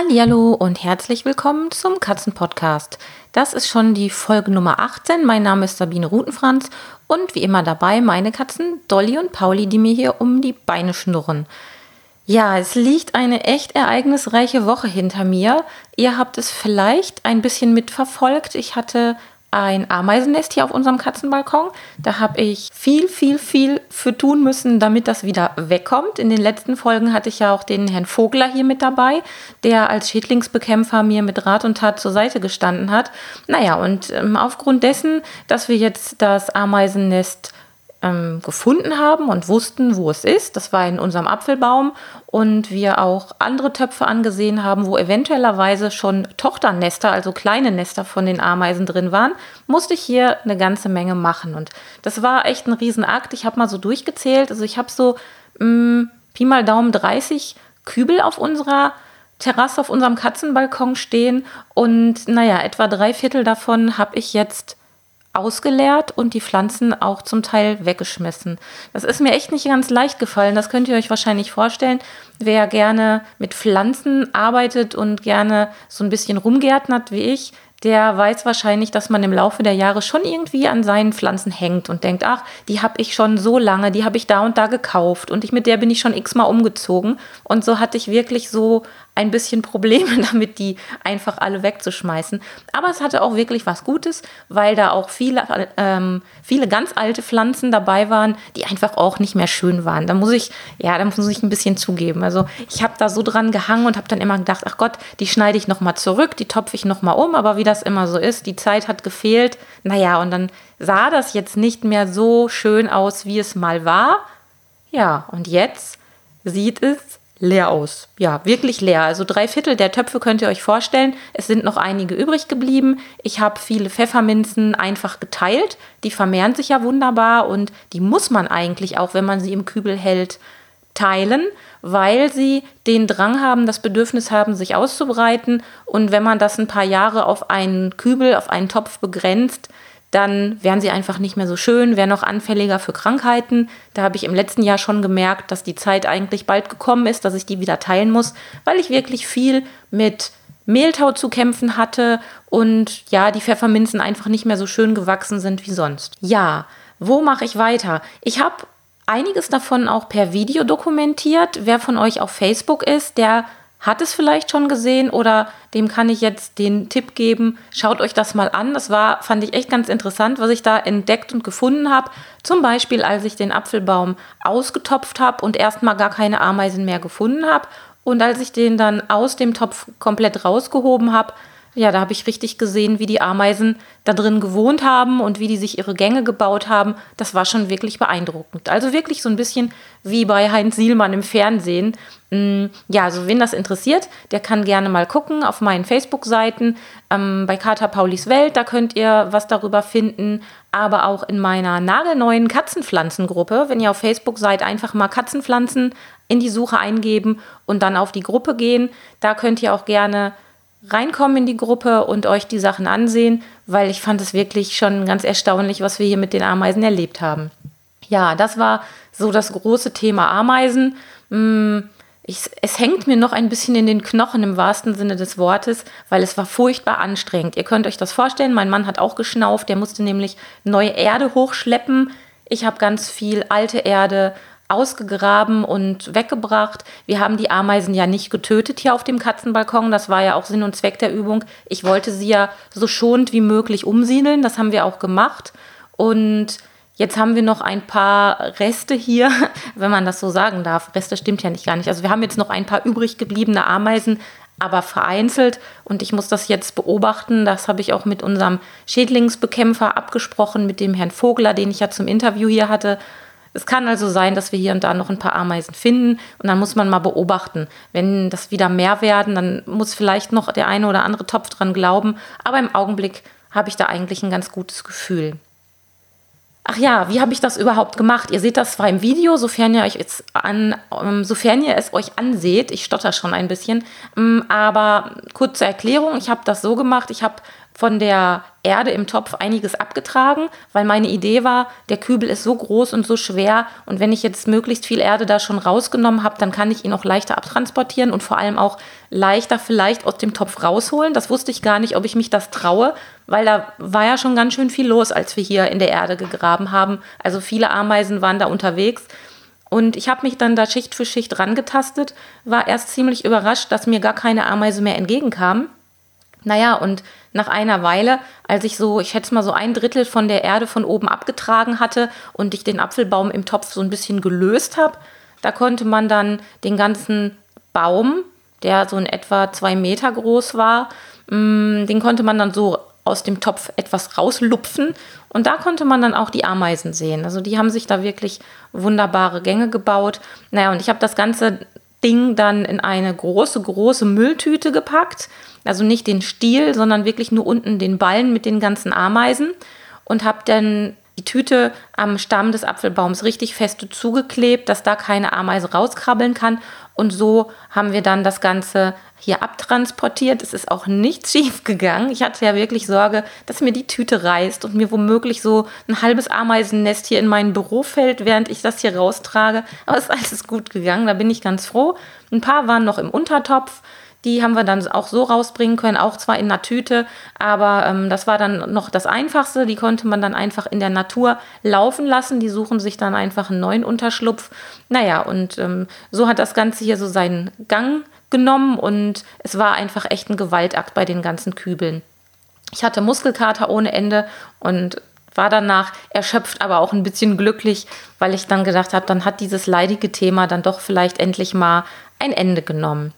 Hallo und herzlich willkommen zum Katzenpodcast. Das ist schon die Folge Nummer 18. Mein Name ist Sabine Rutenfranz und wie immer dabei meine Katzen Dolly und Pauli, die mir hier um die Beine schnurren. Ja, es liegt eine echt ereignisreiche Woche hinter mir. Ihr habt es vielleicht ein bisschen mitverfolgt. Ich hatte ein Ameisennest hier auf unserem Katzenbalkon. Da habe ich viel, viel, viel für tun müssen, damit das wieder wegkommt. In den letzten Folgen hatte ich ja auch den Herrn Vogler hier mit dabei, der als Schädlingsbekämpfer mir mit Rat und Tat zur Seite gestanden hat. Naja, und ähm, aufgrund dessen, dass wir jetzt das Ameisennest ähm, gefunden haben und wussten, wo es ist. Das war in unserem Apfelbaum und wir auch andere Töpfe angesehen haben, wo eventuellerweise schon Tochternester, also kleine Nester von den Ameisen drin waren, musste ich hier eine ganze Menge machen. Und das war echt ein Riesenakt. Ich habe mal so durchgezählt. Also ich habe so mh, mm, Pi mal Daumen 30 Kübel auf unserer Terrasse, auf unserem Katzenbalkon stehen. Und naja, etwa drei Viertel davon habe ich jetzt ausgeleert und die Pflanzen auch zum Teil weggeschmissen. Das ist mir echt nicht ganz leicht gefallen. Das könnt ihr euch wahrscheinlich vorstellen. Wer gerne mit Pflanzen arbeitet und gerne so ein bisschen rumgärtnert wie ich, der weiß wahrscheinlich, dass man im Laufe der Jahre schon irgendwie an seinen Pflanzen hängt und denkt, ach, die habe ich schon so lange, die habe ich da und da gekauft und ich, mit der bin ich schon x-mal umgezogen. Und so hatte ich wirklich so ein bisschen Probleme damit, die einfach alle wegzuschmeißen. Aber es hatte auch wirklich was Gutes, weil da auch viele, ähm, viele ganz alte Pflanzen dabei waren, die einfach auch nicht mehr schön waren. Da muss ich, ja, da muss ich ein bisschen zugeben. Also ich habe da so dran gehangen und habe dann immer gedacht, ach Gott, die schneide ich nochmal zurück, die topfe ich nochmal um. Aber wie das immer so ist, die Zeit hat gefehlt. Naja, und dann sah das jetzt nicht mehr so schön aus, wie es mal war. Ja, und jetzt sieht es leer aus. Ja, wirklich leer. Also drei Viertel der Töpfe könnt ihr euch vorstellen. Es sind noch einige übrig geblieben. Ich habe viele Pfefferminzen einfach geteilt. Die vermehren sich ja wunderbar und die muss man eigentlich auch, wenn man sie im Kübel hält, teilen, weil sie den Drang haben, das Bedürfnis haben, sich auszubreiten. Und wenn man das ein paar Jahre auf einen Kübel, auf einen Topf begrenzt, dann wären sie einfach nicht mehr so schön, wären noch anfälliger für Krankheiten. Da habe ich im letzten Jahr schon gemerkt, dass die Zeit eigentlich bald gekommen ist, dass ich die wieder teilen muss, weil ich wirklich viel mit Mehltau zu kämpfen hatte und ja, die Pfefferminzen einfach nicht mehr so schön gewachsen sind wie sonst. Ja, wo mache ich weiter? Ich habe einiges davon auch per Video dokumentiert. Wer von euch auf Facebook ist, der hat es vielleicht schon gesehen oder dem kann ich jetzt den Tipp geben, schaut euch das mal an. Das war, fand ich echt ganz interessant, was ich da entdeckt und gefunden habe. Zum Beispiel, als ich den Apfelbaum ausgetopft habe und erstmal gar keine Ameisen mehr gefunden habe. Und als ich den dann aus dem Topf komplett rausgehoben habe, ja, da habe ich richtig gesehen, wie die Ameisen da drin gewohnt haben und wie die sich ihre Gänge gebaut haben. Das war schon wirklich beeindruckend. Also wirklich so ein bisschen wie bei Heinz Sielmann im Fernsehen. Mm, ja, also wen das interessiert, der kann gerne mal gucken auf meinen Facebook-Seiten. Ähm, bei Kater Paulis Welt, da könnt ihr was darüber finden. Aber auch in meiner nagelneuen Katzenpflanzengruppe. Wenn ihr auf Facebook seid, einfach mal Katzenpflanzen in die Suche eingeben und dann auf die Gruppe gehen. Da könnt ihr auch gerne reinkommen in die Gruppe und euch die Sachen ansehen, weil ich fand es wirklich schon ganz erstaunlich, was wir hier mit den Ameisen erlebt haben. Ja, das war so das große Thema Ameisen. Mm, ich, es hängt mir noch ein bisschen in den Knochen im wahrsten Sinne des Wortes, weil es war furchtbar anstrengend. Ihr könnt euch das vorstellen, mein Mann hat auch geschnauft, der musste nämlich neue Erde hochschleppen. Ich habe ganz viel alte Erde ausgegraben und weggebracht. Wir haben die Ameisen ja nicht getötet hier auf dem Katzenbalkon. Das war ja auch Sinn und Zweck der Übung. Ich wollte sie ja so schonend wie möglich umsiedeln. Das haben wir auch gemacht. Und jetzt haben wir noch ein paar Reste hier, wenn man das so sagen darf. Reste stimmt ja nicht gar nicht. Also wir haben jetzt noch ein paar übrig gebliebene Ameisen, aber vereinzelt. Und ich muss das jetzt beobachten. Das habe ich auch mit unserem Schädlingsbekämpfer abgesprochen, mit dem Herrn Vogler, den ich ja zum Interview hier hatte. Es kann also sein, dass wir hier und da noch ein paar Ameisen finden und dann muss man mal beobachten. Wenn das wieder mehr werden, dann muss vielleicht noch der eine oder andere Topf dran glauben, aber im Augenblick habe ich da eigentlich ein ganz gutes Gefühl. Ach ja, wie habe ich das überhaupt gemacht? Ihr seht das zwar im Video, sofern ihr euch jetzt an, um, sofern ihr es euch anseht. Ich stotter schon ein bisschen. Um, aber kurze Erklärung, ich habe das so gemacht, ich habe von der Erde im Topf einiges abgetragen, weil meine Idee war, der Kübel ist so groß und so schwer und wenn ich jetzt möglichst viel Erde da schon rausgenommen habe, dann kann ich ihn auch leichter abtransportieren und vor allem auch leichter vielleicht aus dem Topf rausholen. Das wusste ich gar nicht, ob ich mich das traue, weil da war ja schon ganz schön viel los, als wir hier in der Erde gegraben haben. Also viele Ameisen waren da unterwegs. Und ich habe mich dann da Schicht für Schicht rangetastet, war erst ziemlich überrascht, dass mir gar keine Ameise mehr entgegenkam. Naja, und nach einer Weile, als ich so, ich schätze mal so ein Drittel von der Erde von oben abgetragen hatte und ich den Apfelbaum im Topf so ein bisschen gelöst habe, da konnte man dann den ganzen Baum, der so in etwa zwei Meter groß war, mm, den konnte man dann so aus dem Topf etwas rauslupfen und da konnte man dann auch die Ameisen sehen. Also die haben sich da wirklich wunderbare Gänge gebaut. Naja, und ich habe das ganze Ding dann in eine große, große Mülltüte gepackt also nicht den Stiel, sondern wirklich nur unten den Ballen mit den ganzen Ameisen und habe dann die Tüte am Stamm des Apfelbaums richtig fest zugeklebt, dass da keine Ameise rauskrabbeln kann. Und so haben wir dann das Ganze hier abtransportiert. Es ist auch nichts schief gegangen. Ich hatte ja wirklich Sorge, dass mir die Tüte reißt und mir womöglich so ein halbes Ameisennest hier in mein Büro fällt, während ich das hier raustrage. Aber es ist alles gut gegangen. Da bin ich ganz froh. Ein paar waren noch im Untertopf. Die haben wir dann auch so rausbringen können, auch zwar in einer Tüte, aber ähm, das war dann noch das Einfachste. Die konnte man dann einfach in der Natur laufen lassen. Die suchen sich dann einfach einen neuen Unterschlupf. Naja, und ähm, so hat das Ganze hier so seinen Gang genommen und es war einfach echt ein Gewaltakt bei den ganzen Kübeln. Ich hatte Muskelkater ohne Ende und war danach erschöpft, aber auch ein bisschen glücklich, weil ich dann gedacht habe, dann hat dieses leidige Thema dann doch vielleicht endlich mal ein Ende genommen.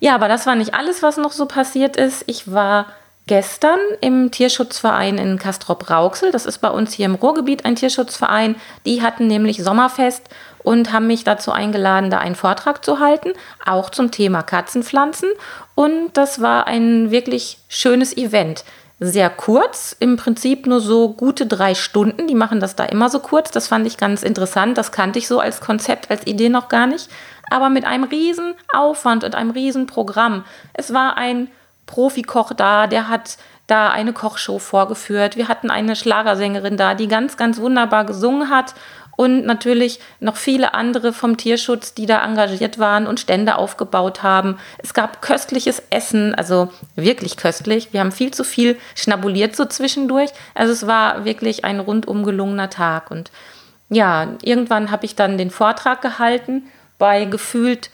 Ja, aber das war nicht alles, was noch so passiert ist. Ich war gestern im Tierschutzverein in Kastrop-Rauxel. Das ist bei uns hier im Ruhrgebiet ein Tierschutzverein. Die hatten nämlich Sommerfest und haben mich dazu eingeladen, da einen Vortrag zu halten, auch zum Thema Katzenpflanzen. Und das war ein wirklich schönes Event. Sehr kurz, im Prinzip nur so gute drei Stunden. Die machen das da immer so kurz. Das fand ich ganz interessant. Das kannte ich so als Konzept, als Idee noch gar nicht aber mit einem riesen Aufwand und einem riesen Programm. Es war ein Profikoch da, der hat da eine Kochshow vorgeführt. Wir hatten eine Schlagersängerin da, die ganz, ganz wunderbar gesungen hat und natürlich noch viele andere vom Tierschutz, die da engagiert waren und Stände aufgebaut haben. Es gab köstliches Essen, also wirklich köstlich. Wir haben viel zu viel schnabuliert so zwischendurch. Also es war wirklich ein rundum gelungener Tag und ja, irgendwann habe ich dann den Vortrag gehalten bei gefühlt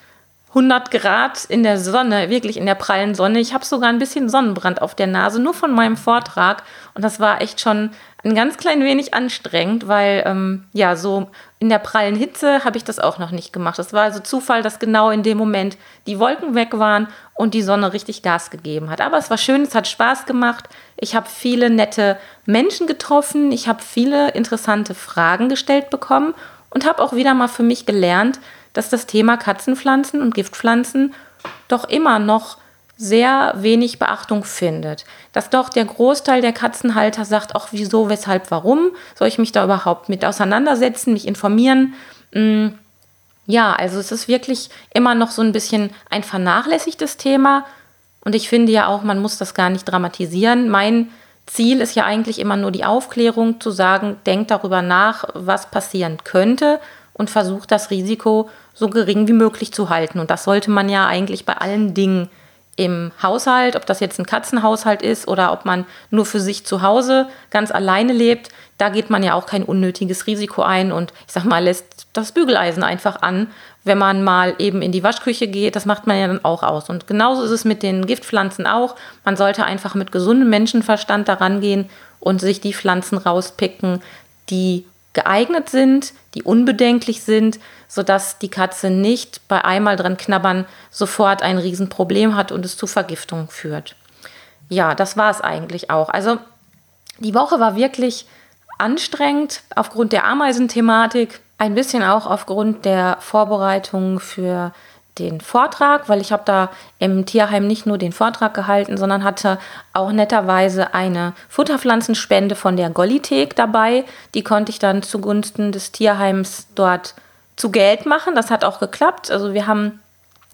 100 Grad in der Sonne, wirklich in der prallen Sonne. Ich habe sogar ein bisschen Sonnenbrand auf der Nase, nur von meinem Vortrag. Und das war echt schon ein ganz klein wenig anstrengend, weil ähm, ja, so in der prallen Hitze habe ich das auch noch nicht gemacht. Es war also Zufall, dass genau in dem Moment die Wolken weg waren und die Sonne richtig Gas gegeben hat. Aber es war schön, es hat Spaß gemacht. Ich habe viele nette Menschen getroffen. Ich habe viele interessante Fragen gestellt bekommen und habe auch wieder mal für mich gelernt, dass das Thema Katzenpflanzen und Giftpflanzen doch immer noch sehr wenig Beachtung findet. Dass doch der Großteil der Katzenhalter sagt, auch wieso, weshalb, warum, soll ich mich da überhaupt mit auseinandersetzen, mich informieren. Mm, ja, also es ist wirklich immer noch so ein bisschen ein vernachlässigtes Thema. Und ich finde ja auch, man muss das gar nicht dramatisieren. Mein Ziel ist ja eigentlich immer nur die Aufklärung, zu sagen, denkt darüber nach, was passieren könnte und versucht das Risiko so gering wie möglich zu halten. Und das sollte man ja eigentlich bei allen Dingen im Haushalt, ob das jetzt ein Katzenhaushalt ist oder ob man nur für sich zu Hause ganz alleine lebt, da geht man ja auch kein unnötiges Risiko ein und ich sag mal, lässt das Bügeleisen einfach an, wenn man mal eben in die Waschküche geht, das macht man ja dann auch aus. Und genauso ist es mit den Giftpflanzen auch. Man sollte einfach mit gesundem Menschenverstand daran gehen und sich die Pflanzen rauspicken, die geeignet sind, die unbedenklich sind, sodass die Katze nicht bei einmal dran knabbern sofort ein Riesenproblem hat und es zu Vergiftung führt. Ja, das war es eigentlich auch. Also die Woche war wirklich anstrengend aufgrund der Ameisenthematik, ein bisschen auch aufgrund der Vorbereitung für den Vortrag, weil ich habe da im Tierheim nicht nur den Vortrag gehalten, sondern hatte auch netterweise eine Futterpflanzenspende von der Gollithek dabei. Die konnte ich dann zugunsten des Tierheims dort zu Geld machen. Das hat auch geklappt. Also wir haben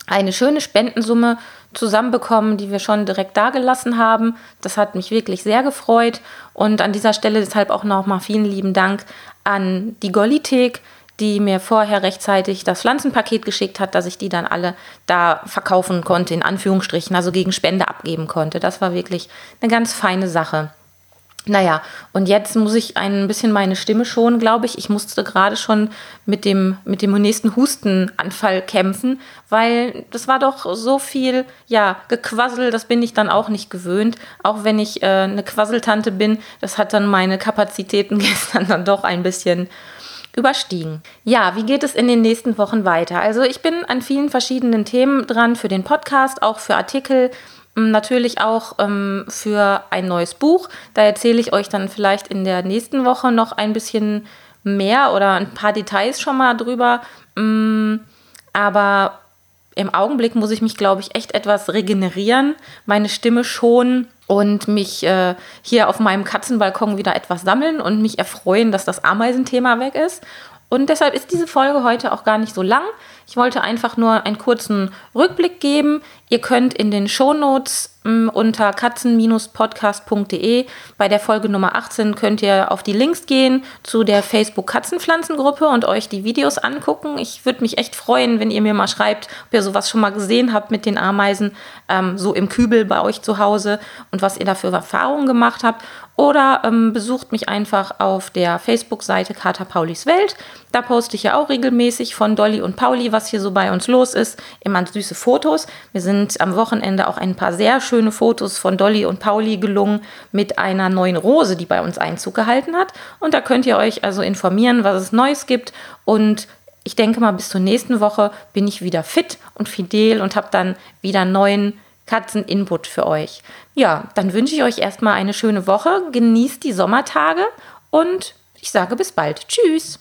eine schöne Spendensumme zusammenbekommen, die wir schon direkt dagelassen haben. Das hat mich wirklich sehr gefreut. Und an dieser Stelle deshalb auch nochmal vielen lieben Dank an die Gollithek, die mir vorher rechtzeitig das Pflanzenpaket geschickt hat, dass ich die dann alle da verkaufen konnte, in Anführungsstrichen, also gegen Spende abgeben konnte. Das war wirklich eine ganz feine Sache. Naja, und jetzt muss ich ein bisschen meine Stimme schonen, glaube ich. Ich musste gerade schon mit dem, mit dem nächsten Hustenanfall kämpfen, weil das war doch so viel, ja, Gequassel, das bin ich dann auch nicht gewöhnt. Auch wenn ich äh, eine Quasseltante bin, das hat dann meine Kapazitäten gestern dann doch ein bisschen überstiegen. Ja, wie geht es in den nächsten Wochen weiter? Also ich bin an vielen verschiedenen Themen dran für den Podcast, auch für Artikel, natürlich auch ähm, für ein neues Buch. Da erzähle ich euch dann vielleicht in der nächsten Woche noch ein bisschen mehr oder ein paar Details schon mal drüber. aber im Augenblick muss ich mich, glaube ich, echt etwas regenerieren, meine Stimme schonen und mich äh, hier auf meinem Katzenbalkon wieder etwas sammeln und mich erfreuen, dass das Ameisenthema weg ist. Und deshalb ist diese Folge heute auch gar nicht so lang. Ich wollte einfach nur einen kurzen Rückblick geben. Ihr könnt in den Shownotes ähm, unter katzen-podcast.de bei der Folge Nummer 18 könnt ihr auf die Links gehen zu der Facebook Katzenpflanzengruppe und euch die Videos angucken. Ich würde mich echt freuen, wenn ihr mir mal schreibt, ob ihr sowas schon mal gesehen habt mit den Ameisen, ähm, so im Kübel bei euch zu Hause und was ihr da für Erfahrungen gemacht habt. Oder ähm, besucht mich einfach auf der Facebook-Seite Kater Paulis Welt. Da poste ich ja auch regelmäßig von Dolly und Pauli, was hier so bei uns los ist. Immer süße Fotos. Wir sind am Wochenende auch ein paar sehr schöne Fotos von Dolly und Pauli gelungen mit einer neuen Rose, die bei uns Einzug gehalten hat. Und da könnt ihr euch also informieren, was es Neues gibt. Und ich denke mal, bis zur nächsten Woche bin ich wieder fit und fidel und habe dann wieder neuen Katzen-Input für euch. Ja, dann wünsche ich euch erstmal eine schöne Woche. Genießt die Sommertage und ich sage bis bald. Tschüss.